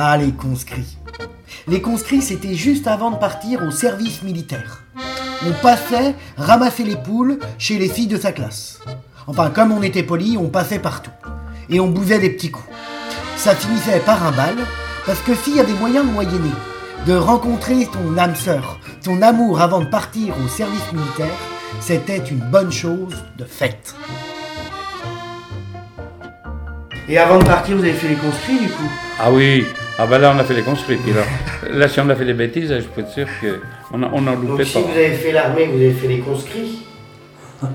Ah, les conscrits. Les conscrits, c'était juste avant de partir au service militaire. On passait ramasser les poules chez les filles de sa classe. Enfin, comme on était poli, on passait partout. Et on bousait des petits coups. Ça finissait par un bal, parce que s'il y a des moyens de de rencontrer ton âme sœur, ton amour avant de partir au service militaire, c'était une bonne chose de faite. Et avant de partir, vous avez fait les conscrits du coup? Ah oui, ah ben là on a fait les conscrits. Puis là, là si on a fait des bêtises, je peux être sûr qu'on on en loupait Donc si pas. vous avez fait l'armée, vous avez fait les conscrits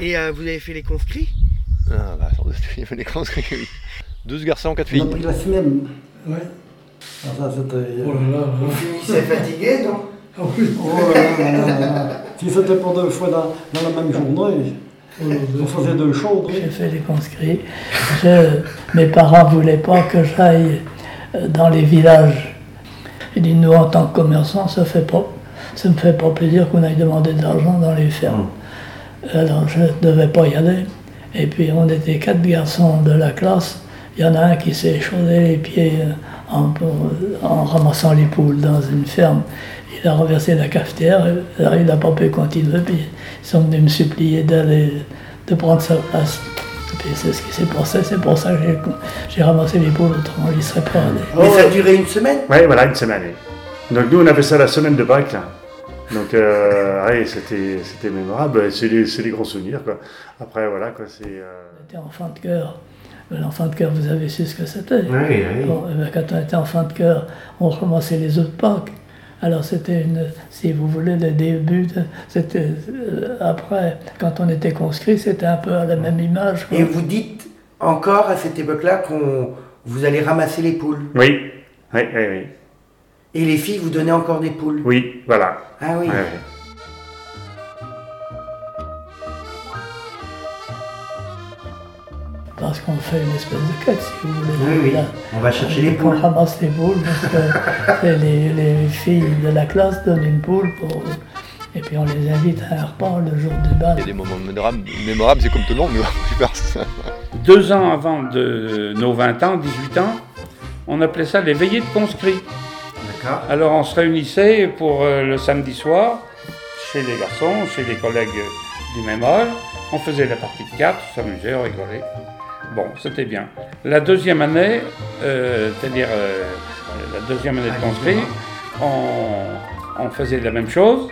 Et euh, vous avez fait les conscrits? Ah bah, doute, il fallait qu'on se oui. 12 garçons, 4 On filles. a pris la semaine. Ouais. Ah, ça, c'était. euh, Oh là là. Vous finissez fatigué, non? Oui. Oh là là là là. Si c'était pour deux fois dans, dans la même journée, Chaudes. J'ai fait les conscrits. Je- mes parents ne voulaient pas que j'aille euh, dans les villages. Ils disent, nous, en tant que commerçants, ça fait pas, ça ne me fait pas plaisir qu'on aille demander de l'argent dans les fermes. Alors, je ne devais pas y aller. Et puis, on était quatre garçons de la classe. Il y en a un qui s'est échaudé les pieds euh, en, en ramassant les poules dans une ferme. Il a renversé la cafetière, il n'a pas pu continuer, puis ils sont venus me supplier d'aller, de prendre sa place. Puis c'est ce qui s'est passé, c'est pour ça que j'ai, ramassé les poules, autrement il ne serait pas allé. Mais ça a duré une semaine? Ouais, voilà, une semaine. oui. Donc nous, on avait ça la semaine de Pâques. là. Donc, euh, ouais, c'était, c'était mémorable. C'est des, c'est des gros souvenirs, quoi. Après, voilà, quoi, c'est... euh, J'étais enfant de cœur. L'enfant de cœur, vous avez su ce que c'était. Oui, oui. Bon, eh ben, quand on était enfant de cœur, on ramassait les œufs de Pâques. Alors c'était, une, si vous voulez, le début. de- c'était euh, après, quand on était conscrit, c'était un peu à la même image. quoi. Et vous dites encore à cette époque-là qu'on vous allez ramasser les poules. Oui, oui, oui, oui. Et les filles vous donnaient encore des poules. Oui, voilà. Ah oui. Parce qu'on fait une espèce de quête, si vous voulez. Oui, oui. Là, On va chercher les on poules. ramasse les poules parce que les, les filles de la classe donnent une poule pour. Et puis on les invite à un repas le jour du bal. Il y a des moments mémorables, c'est comme tout le monde, mais. Deux ans avant de nos 20 ans, 18 ans, on appelait ça les veillées de conscrits. D'accord. Alors on se réunissait pour euh, le samedi soir, chez les garçons, chez les collègues du même âge. On faisait la partie de cartes, on s'amusait, on rigolait. Bon, c'était bien. La deuxième année, euh, c'est-à-dire euh, la deuxième année de conscrit, on, on faisait la même chose,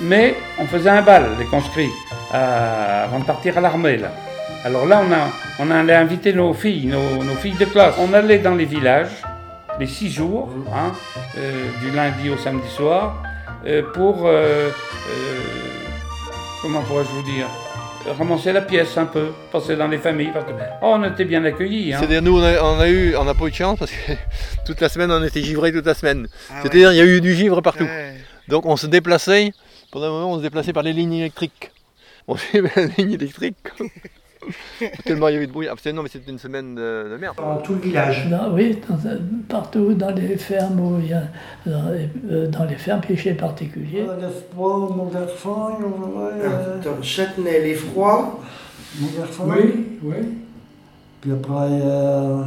mais on faisait un bal, les conscrits, à- avant de partir à l'armée. Là. Alors là, on, a, on allait inviter nos filles, nos, nos filles de classe. On allait dans les villages, les six jours, hein, euh, du lundi au samedi soir, euh, pour, euh, comment pourrais-je vous dire, ramasser la pièce un peu, passer dans les familles, parce que, oh, on était bien accueillis. Hein. C'est-à-dire, nous, on a, on a eu, on n'a pas eu de chance parce que toute la semaine, on était givrés toute la semaine. Ah ouais. C'est-à-dire, il y a eu du givre partout. Ouais. Donc, on se déplaçait, pendant un moment, on se déplaçait par les lignes électriques. On s'est mis la ligne électrique. Tellement il y avait de bruit. Ah, c'était- non, mais c'était une semaine de, de merde. Dans tout le village. Dans- oui, dans- partout dans les fermes où il y a, dans les, euh, dans les fermes, puis chez les particuliers. Châtenay, l'effroi. mon garçon. Oui, oui. Puis après, euh,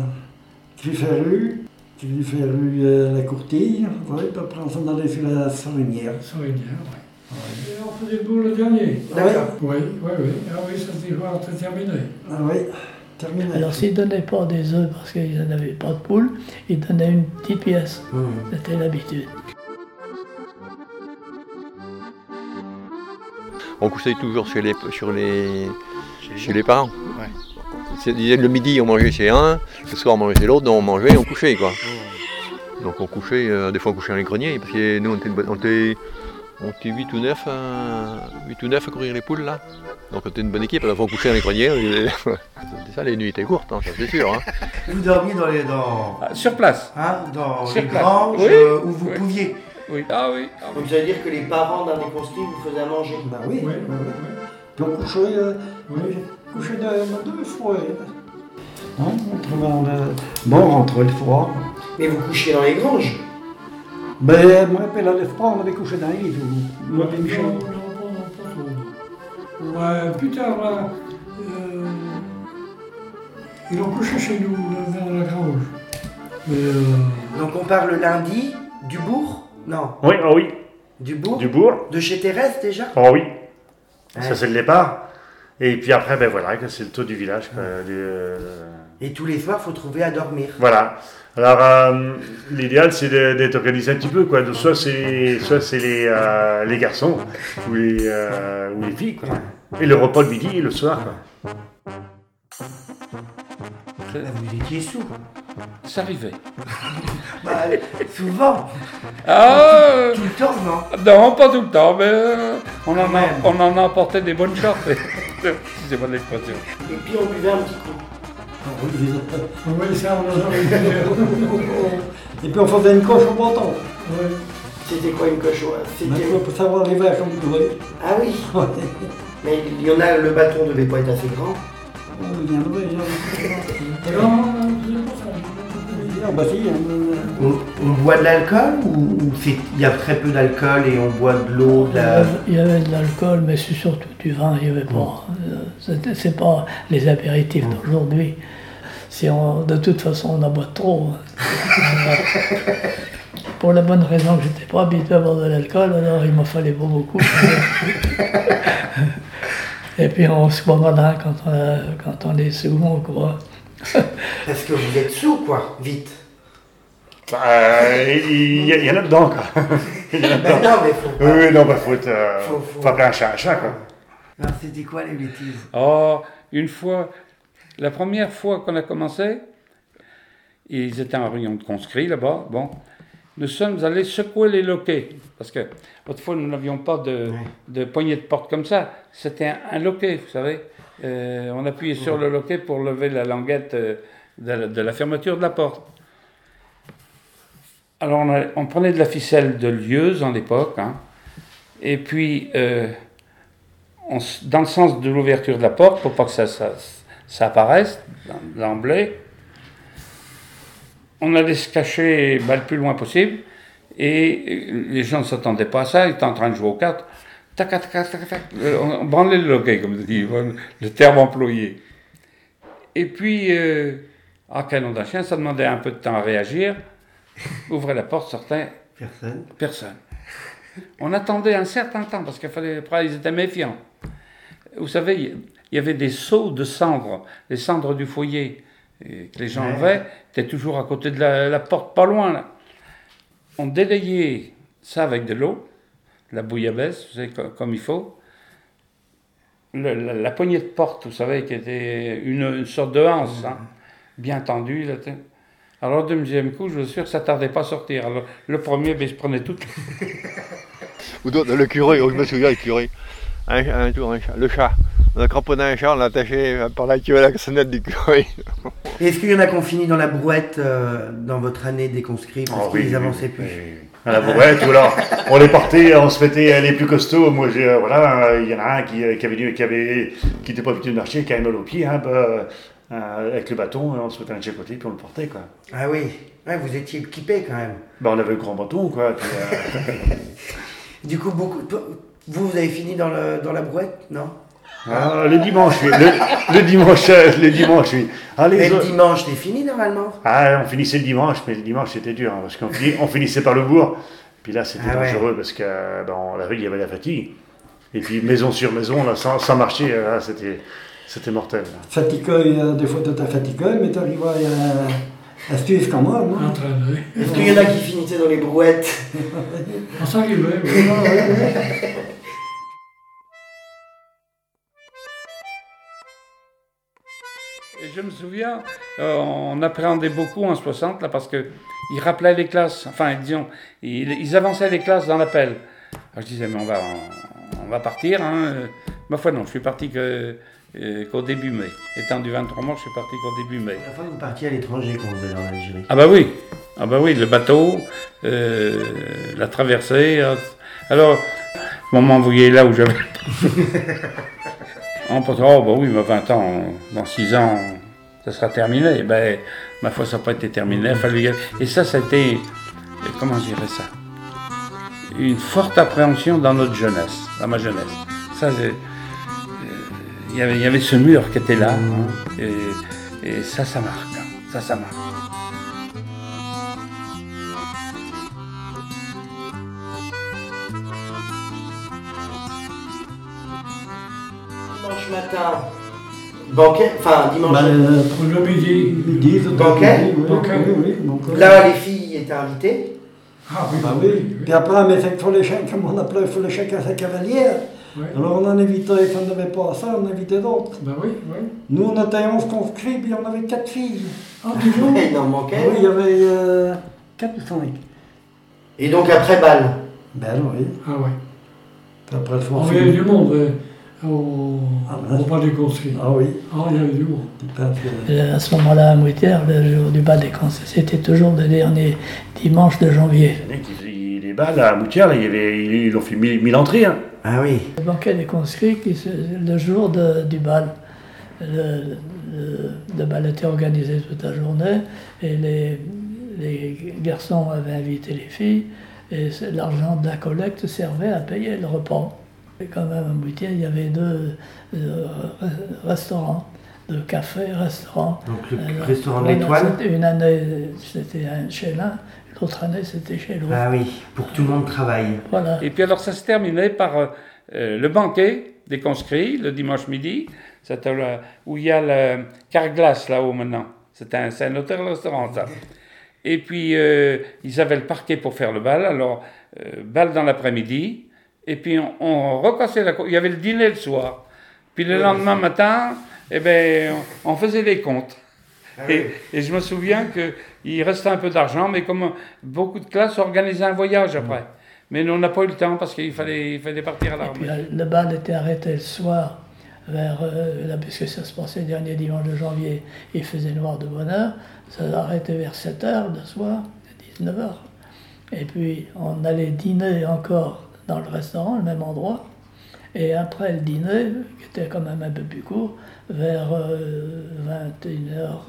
Criferru, Criferru, euh, la courtille. Oui, puis après, on s'en allait sur la va bien, oui. Et on faisait le bout le dernier. D'accord. Oui, oui, oui. Ah oui, ça se dit, voilà, c'est terminé. Ah oui, terminé. Alors s'ils ne donnaient pas des œufs parce qu'ils n'avaient pas de poule, ils donnaient une petite pièce. C'était l'habitude. On couchait toujours chez les, sur les, chez les parents. C'est- Le midi, on mangeait chez un, le soir, on mangeait chez l'autre, donc on mangeait et on couchait. Quoi. Donc on couchait, euh, des fois on couchait dans les greniers, parce que nous était, on était, on était 8 ou 9 à, 8 ou 9 à courir les poules là. Donc on était une bonne équipe, alors on couchait dans les greniers. et- C'était ça, les nuits étaient courtes, hein, ça c'est sûr. Hein. Vous dormiez dans les, dans, Ah, sur place. hein, dans Sur les place. granges Oui, euh, où vous oui. pouviez. Oui. Ah oui. ah oui. Donc ça veut dire que les parents d'un des conscrits vous faisaient à manger. Bah oui, Oui, on couchait, euh, couchait deux, deux fois. Hein, on trouvait le... Bon, on rentrait le froid. Mais vous couchiez dans les granges. Ben, moi, puis là, le froid, on avait couché dans les lits. nous. Moi, Non, non, Michel. non, pas trop. Ouais, plus tard, là, euh, Ils l'ont couché chez nous, dans la grange. Mais euh, Donc on parle lundi du bourg? Non, Oui, oh oui, du bourg? Du bourg. De chez Thérèse déjà? Oh oui, Ouais. ça c'est le départ. Et puis après, ben voilà, que c'est le tour du village. quoi, du, euh, Et tous les soirs, faut trouver à dormir. Voilà. Alors, euh, l'idéal, c'est de- d'être organisé un petit peu, quoi. De- Soit c'est, soit c'est les, euh, les garçons ou les, euh, ou les filles, quoi. Et le repas de midi et le soir, quoi. Là, vous étiez sous. Ça arrivait. Bah, souvent. Ah Tout le temps, non? Non, pas tout le temps, mais euh, on, en on en des bonnes choses. C'est bonne expression. Et puis on buvait un petit coup. Oui, ça, on a jamais fait. Et puis on faisait une coche au bâton. C'était quoi une cochon C'était... Pour savoir comme tu veux. Ah oui. Mais il y en a, le bâton devait pas être assez grand. Il y en avait, il y en avait. Non, non, c'est pour ça. Ah, bah si, hein, On, on boit de l'alcool ou, il y a très peu d'alcool et on boit de l'eau, de Il y la... avait- Il y avait de l'alcool, mais c'est surtout du vin. Il y avait pas. euh, C'est pas les apéritifs d'aujourd'hui. Si on, de toute façon, on en boit trop. hein. Pour la bonne raison que j'étais pas habitué à boire de l'alcool, alors il m'en fallait pas beaucoup. Et puis on se croit malin quand on, a- quand on est sous, croit. Parce que vous êtes sous, quoi, vite. Euh, il, y en a dedans, quoi. Il y en a Ben dedans. non, mais faut pas... Oui, non, bah, faut, être, euh, Faut- faut- faut appeler un chat un chat, quoi. Alors, c'était quoi les bêtises? Oh, une fois, la première fois qu'on a commencé, ils étaient en réunion de conscrits là-bas, bon, nous sommes allés secouer les loquets, parce que autrefois nous n'avions pas de, de poignée de porte comme ça, c'était un, un loquet, vous savez. Euh, on appuyait sur le loquet pour lever la languette euh, de, la, de la fermeture de la porte. Alors on, a- on prenait de la ficelle de lieuse en l'époque, hein, et puis euh, on dans le sens de l'ouverture de la porte, pour pas que ça, ça, ça apparaisse d'emblée. On allait se cacher bah, le plus loin possible, et les gens ne s'attendaient pas à ça, ils étaient en train de jouer aux cartes. Tac, tac, tac, tac, tac, euh, on branlait le loquet, comme dit le terme employé. Et puis, euh, à canon d'un chien, ça demandait un peu de temps à réagir. Ouvrait la porte, sortait, Personne. Personne. On attendait un certain temps parce qu'il fallait. Après, ils étaient méfiants. Vous savez, il y avait des seaux de cendres, les cendres du foyer et que les gens Ouais. avaient, étaient toujours à côté de la, la porte, pas loin là. On délayait ça avec de l'eau, la bouillabaisse, vous savez, co- comme il faut. Le- la, la poignée de porte, vous savez, qui était une, une sorte de hanse, hein, bien tendue. Là. Alors, le deuxième coup, je vous assure que ça tardait pas à sortir. Alors, le premier, ben, toute Ou d'autres, le curé, oh, je me souviens, le curé. Un, un le chat. On a cramponné un chat, on l'a attaché par la queue à la sonnette du curé. Est-ce qu'il y en a qui ont fini dans la brouette euh, dans votre année des conscrits parce Oh, qu'ils oui, avançaient oui, plus oui, oui. À la bourrette, ou alors on les portait, on se mettait les plus costauds. Moi, j'ai, euh, voilà, euh, il y en a un qui, euh, qui avait, dû- qui avait, qui était pas habitué de marcher, qui avait mal aux pieds, hein, bah, euh, avec le bâton, on se mettait un de chaque côté, puis on le portait, quoi. Ah oui, ouais, vous étiez équipés quand même. Bah, on avait le grand bâton, quoi. Puis, euh, Du coup, beaucoup... vous, vous avez fini dans, le, dans la brouette, non? Ah, le dimanche, oui, le, le dimanche, euh, le dimanche, oui. Ah, les Mais le autres- dimanche, c'est fini normalement Ah, on finissait le dimanche, mais le dimanche c'était dur, hein, parce qu'on fini- on finissait par le bourg. Puis là, c'était Ah ouais. dangereux parce que euh, dans la rue, il y avait la fatigue. Et puis maison sur maison, là, sans, sans marcher, euh, là, c'était, c'était mortel. là. Fatigué, euh, des fois tu étais fatigué, mais tu arrives à, à suivre quand même. hein. Est-ce qu'il y en a qui finissaient dans les brouettes? On s'arrivait, oui. Je me souviens, euh, on appréhendait beaucoup en 60, là, parce qu'ils rappelaient les classes, enfin, disons, ils, ils avançaient les classes dans l'appel. Alors je disais, mais on va, on, on va partir. Hein. Ma foi, non, je suis parti que, euh, qu'au début mai. Étant du 23 mois, je suis parti qu'au début mai. La fois, vous partiez à l'étranger quand vous allez en Algérie. Ah bah oui, ah bah oui, le bateau, euh, la traversée. euh, Alors, on m'a envoyé là où j'avais. On pense, oh bah oui, mais 20 ans, dans 6 ans, ça sera terminé. Ben, ma foi, ça n'a pas été terminé. il a fallu. Et ça, ça a été, euh, comment je dirais ça? Une forte appréhension dans notre jeunesse, dans ma jeunesse. Ça, euh, il y avait- il y avait ce mur qui était là. hein. et, Et ça, ça marque. hein. Ça, ça marque. Dimanche matin, banquet, enfin dimanche. Ben, euh, Pour le midi. midi, midi, oui, Banquet. oui, oui, banquet. Là, les filles étaient invitées. Ah oui, Bah oui. Puis après, on mettait pour les chèques, comme on appelait pour les chèques à sa cavalière. Alors on en invitait, quand on n'avait pas ça, on invitait d'autres. Ben oui, oui. Nous, on était 11 conscrits, puis on avait 4 filles. Ah, toujours il en manquait. Oui, il y avait 4 ou 5. Et donc après balle. Ben oui. Ah ouais. Puis après, le On soir, avait fini. du monde euh, au, Ah, au bas des conscrits. Ah oui. Ah, il y avait du monde. Et À ce moment-là, à Moutière, le jour du bal des conseils, c'était toujours le dernier dimanche de janvier. Les les balles à Moutière, là, il y avait, ils, ont fait 1000 1000 entrées. Hein. Ah oui. Le banquet des conscrits, qui se- le jour de- du bal, le, le- le bal était organisé toute la journée et les, les garçons avaient invité les filles et l'argent de la collecte servait à payer le repas. Et quand même à Moutier, il y avait deux euh, restaurants, deux cafés, restaurants. Donc le Alors, restaurant de l'étoile. Une année, c'était chez l'un, l'autre année, c'était chez l'autre. Ah oui, pour que tout le monde travaille. Voilà. Et puis alors ça se terminait par euh, euh, le banquet des conscrits le dimanche midi, où il y a le Carglass là-haut maintenant. C'était un, c'est un hôtel-restaurant ça. Et puis euh, ils avaient le parquet pour faire le bal, alors euh, bal dans l'après-midi, et puis on, on recassait la... co- Il y avait le dîner le soir. Puis le lendemain matin, eh ben, on, faisait les comptes. Et, et je me souviens qu'il restait un peu d'argent, mais comme beaucoup de classes organisaient un voyage après. Mais nous, on n'a pas eu le temps parce qu'il fallait, il fallait partir à l'armée. euh, le bal était arrêté le soir, vers, euh, là, puisque ça se passait le dernier dimanche de janvier, il faisait noir de bonne heure, ça arrêtait vers 7 heures le soir, 19 heures. Et puis on allait dîner encore dans le restaurant, le même endroit. Et après le dîner, qui était quand même un peu plus court, vers euh, 21h,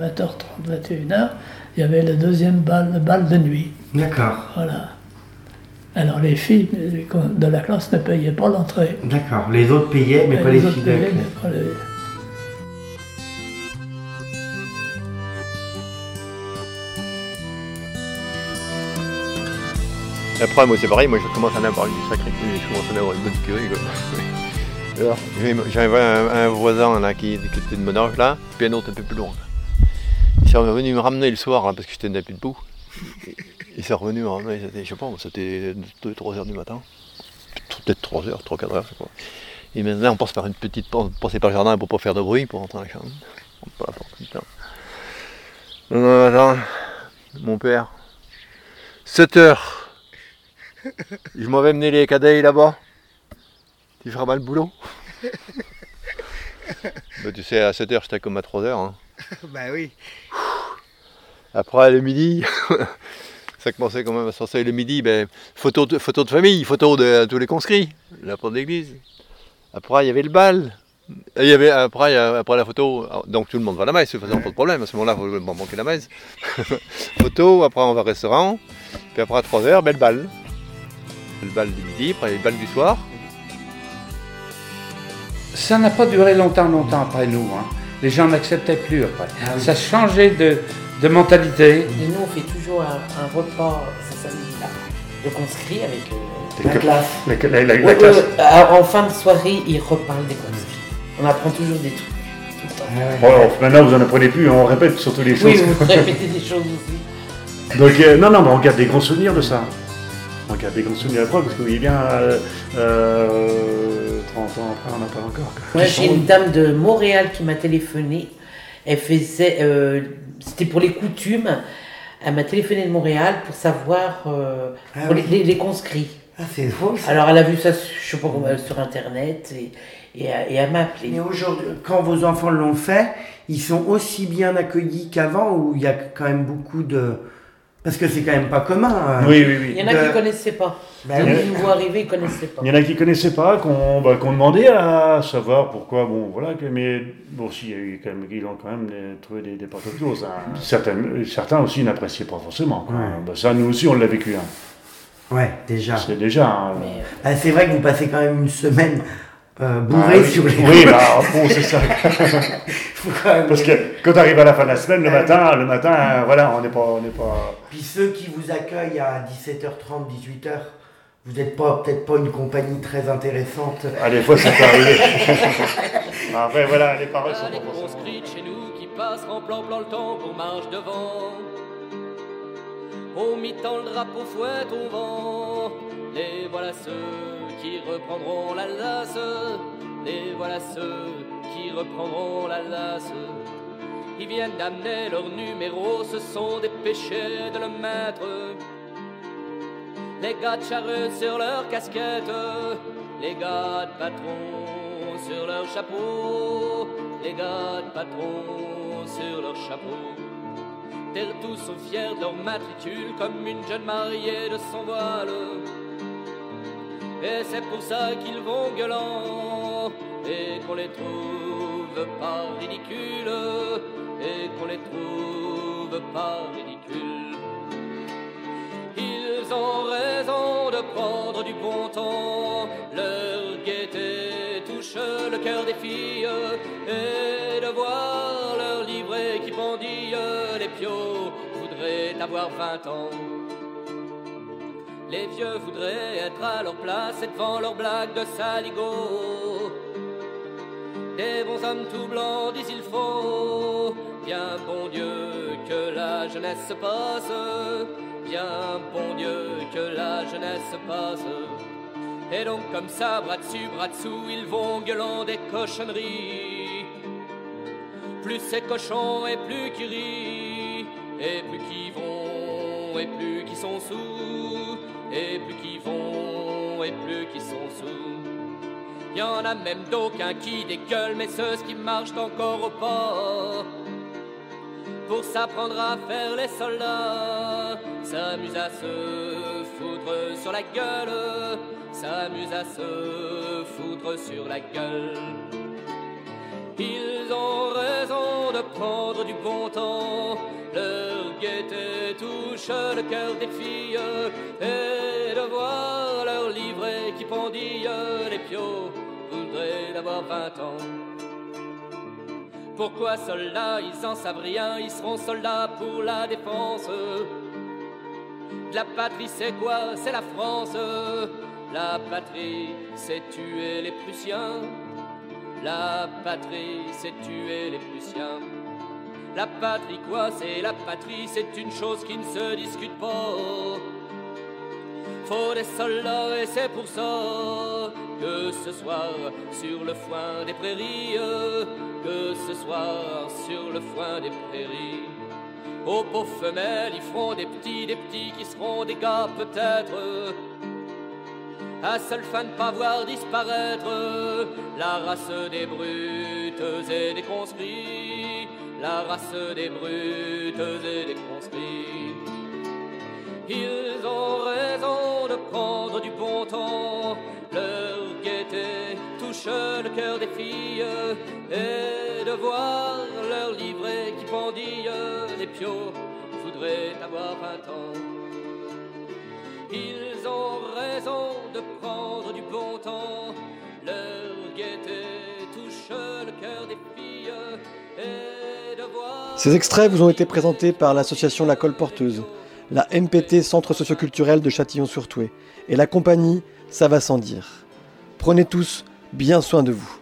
20h30, 21h, il y avait le deuxième bal, le bal de nuit. D'accord, Voilà. Alors les filles de la classe ne payaient pas l'entrée. d'accord. Les autres payaient, mais pas les autres filles de la classe. Après, moi, c'est pareil, moi, je commence à en avoir du sacré cul, je commence à en avoir une bonne curie, J'avais un, un voisin là, qui, qui était de mon âge, là, puis un autre un peu plus loin. Il s'est revenu me ramener le soir, là, parce que j'étais plus debout. Il s'est revenu me ramener, je sais pas, c'était 2-3 heures du matin. Peut-être 3 heures, 3-4 heures, je pas. Et maintenant, on passe par une petite passait par le jardin pour pas faire de bruit, pour rentrer dans la chambre. On peut la porte, putain. Non, non, attends, mon père, 7 heures. Je m'en vais mener les cadets là-bas. Tu feras mal le boulot. bah, tu sais, à 7h, j'étais comme à 3h. Hein. Bah oui. Après, le midi, ça commençait quand même à sortir le midi. Ben, photo, de, photo de famille, photo de tous les conscrits, la porte d'église. Après, il y avait le bal. Et Il y avait, après, après la photo, donc tout le monde va à la messe, de toute façon, pas de problème. À ce moment-là, il faut manquer la messe. photo, après, on va au restaurant. Puis après, à 3h, ben, le bal. Le bal du midi, après le bal du soir. Ça n'a pas duré longtemps, longtemps après nous. hein. Les gens n'acceptaient plus après. Ça changeait de, de mentalité. Et nous, on fait toujours un, un repas ce samedi-là de conscrits avec euh, La classe. La, la- la- la Ouais, ouais, classe. ouais. Alors, en fin de soirée, ils reparlent des conscrits. On apprend toujours des trucs. Bon, alors, maintenant, vous en apprenez plus, on répète surtout les choses. Oui, vous répétez des choses aussi. Donc, euh, non, non, mais on garde des grands souvenirs de ça. On garde des grands souvenirs après, parce que vous voyez bien, euh, euh, 30 ans après, on n'a pas encore. Ouais, j'ai une dame de Montréal qui m'a téléphoné. Elle faisait. euh, C'était pour les coutumes. Elle m'a téléphoné de Montréal pour savoir. euh, Ah pour oui. les, les- conscrits. Ah, c'est drôle ça. Alors, elle a vu ça, je sais pas comment, sur Internet. Et, et, et elle m'a appelé. Mais aujourd'hui, quand vos enfants l'ont fait, ils sont aussi bien accueillis qu'avant ou il y a quand même beaucoup de. Parce que c'est quand même pas commun. hein. Oui, oui, oui. Il y en a De- qui ne connaissaient pas. Bah Les oui. nouveaux arrivés, ils ne connaissaient pas. Il y en a qui ne connaissaient pas, qu'on bah, qu'on demandait à savoir pourquoi, bon, voilà, que- mais bon, si, il y a eu quand même, ils ont quand même euh, trouvé des, des portes closes. hein. Certains, certains aussi n'appréciaient pas forcément. quoi. Ouais. Bah, ça, nous aussi, on l'a vécu. hein. Ouais, déjà. C'est déjà. hein. Mais, Ah, c'est vrai que vous passez quand même une semaine euh, bourré Ah, oui. sur les. Oui, bah, bon, c'est ça. Parce que quand tu arrives à la fin de la semaine, le Ah, matin, le matin, euh, voilà, on n'est pas, on n'est pas. Puis ceux qui vous accueillent à 17h30, 18h, vous n'êtes pas peut-être pas une compagnie très intéressante. Ah, des fois, ça peut arriver. Après, voilà, les paroles sont les de chez nous qui passent en plan plan le temps pour marche devant. Au mi-temps le drapeau fouette au vent. Les voilà ceux qui reprendront l'Alsace. Les voilà ceux qui reprendront l'Alsace. Ils viennent d'amener leur numéro, se sont dépêchés de le mettre. Les gars de charrue sur leur casquette, les gars de patron sur leur chapeau, les gars de patron sur leur chapeau. Terre tous sont fiers de leur matricule comme une jeune mariée de son voile. Et c'est pour ça qu'ils vont gueulant et qu'on les trouve pas ridicules et qu'on les trouve pas ridicules. Ils ont raison de prendre du bon temps, leur gaieté touche le cœur des filles et de voir leur livret qui pendille les piaux voudraient avoir 20 ans. Les vieux voudraient être à leur place et devant leurs blagues de saligo. Des bons hommes tout blancs disent il faut, bien bon Dieu que la jeunesse se passe, bien bon Dieu que la jeunesse se passe. Et donc comme ça, bras dessus, bras dessous, ils vont gueulant des cochonneries. Plus c'est cochon et plus qu'ils rient, et plus qu'ils vont, et plus qu'ils sont sous, et plus qu'ils vont, et plus qu'ils sont sous. Y en a même d'aucuns qui dégueulent, mais ceux qui marchent encore au port. Pour s'apprendre à faire les soldats, s'amusent à se foutre sur la gueule, s'amusent à se foutre sur la gueule. Ils ont raison de prendre du bon temps, leur gaieté touche le cœur des filles, et de voir leur livret qui pendille les piaux voudraient d'avoir 20 ans. Pourquoi soldats, ils en savent rien, ils seront soldats pour la défense. La patrie, c'est quoi? C'est la France. La patrie, c'est tuer les Prussiens. La patrie, c'est tuer les Prussiens. La patrie, quoi C'est la patrie, c'est une chose qui ne se discute pas. Faut des soldats et c'est pour ça que ce soir sur le foin des prairies, que ce soir sur le foin des prairies. Aux pauvres femelles, ils feront des petits, des petits qui seront des gars peut-être. À seule fin de pas voir disparaître la race des brutes et des conscrits, la race des brutes et des conscrits. Ils ont raison de prendre du bon temps, leur gaieté touche le cœur des filles, et de voir leur livret qui pendille les piaux voudraient avoir 20 ans. Ils ont raison de prendre du bon temps, leur gaieté Ces extraits vous ont été présentés par l'association La Colle Porteuse, la MPT Centre Socioculturel de Châtillon-sur-Touet et la compagnie Ça va sans dire. Prenez tous bien soin de vous.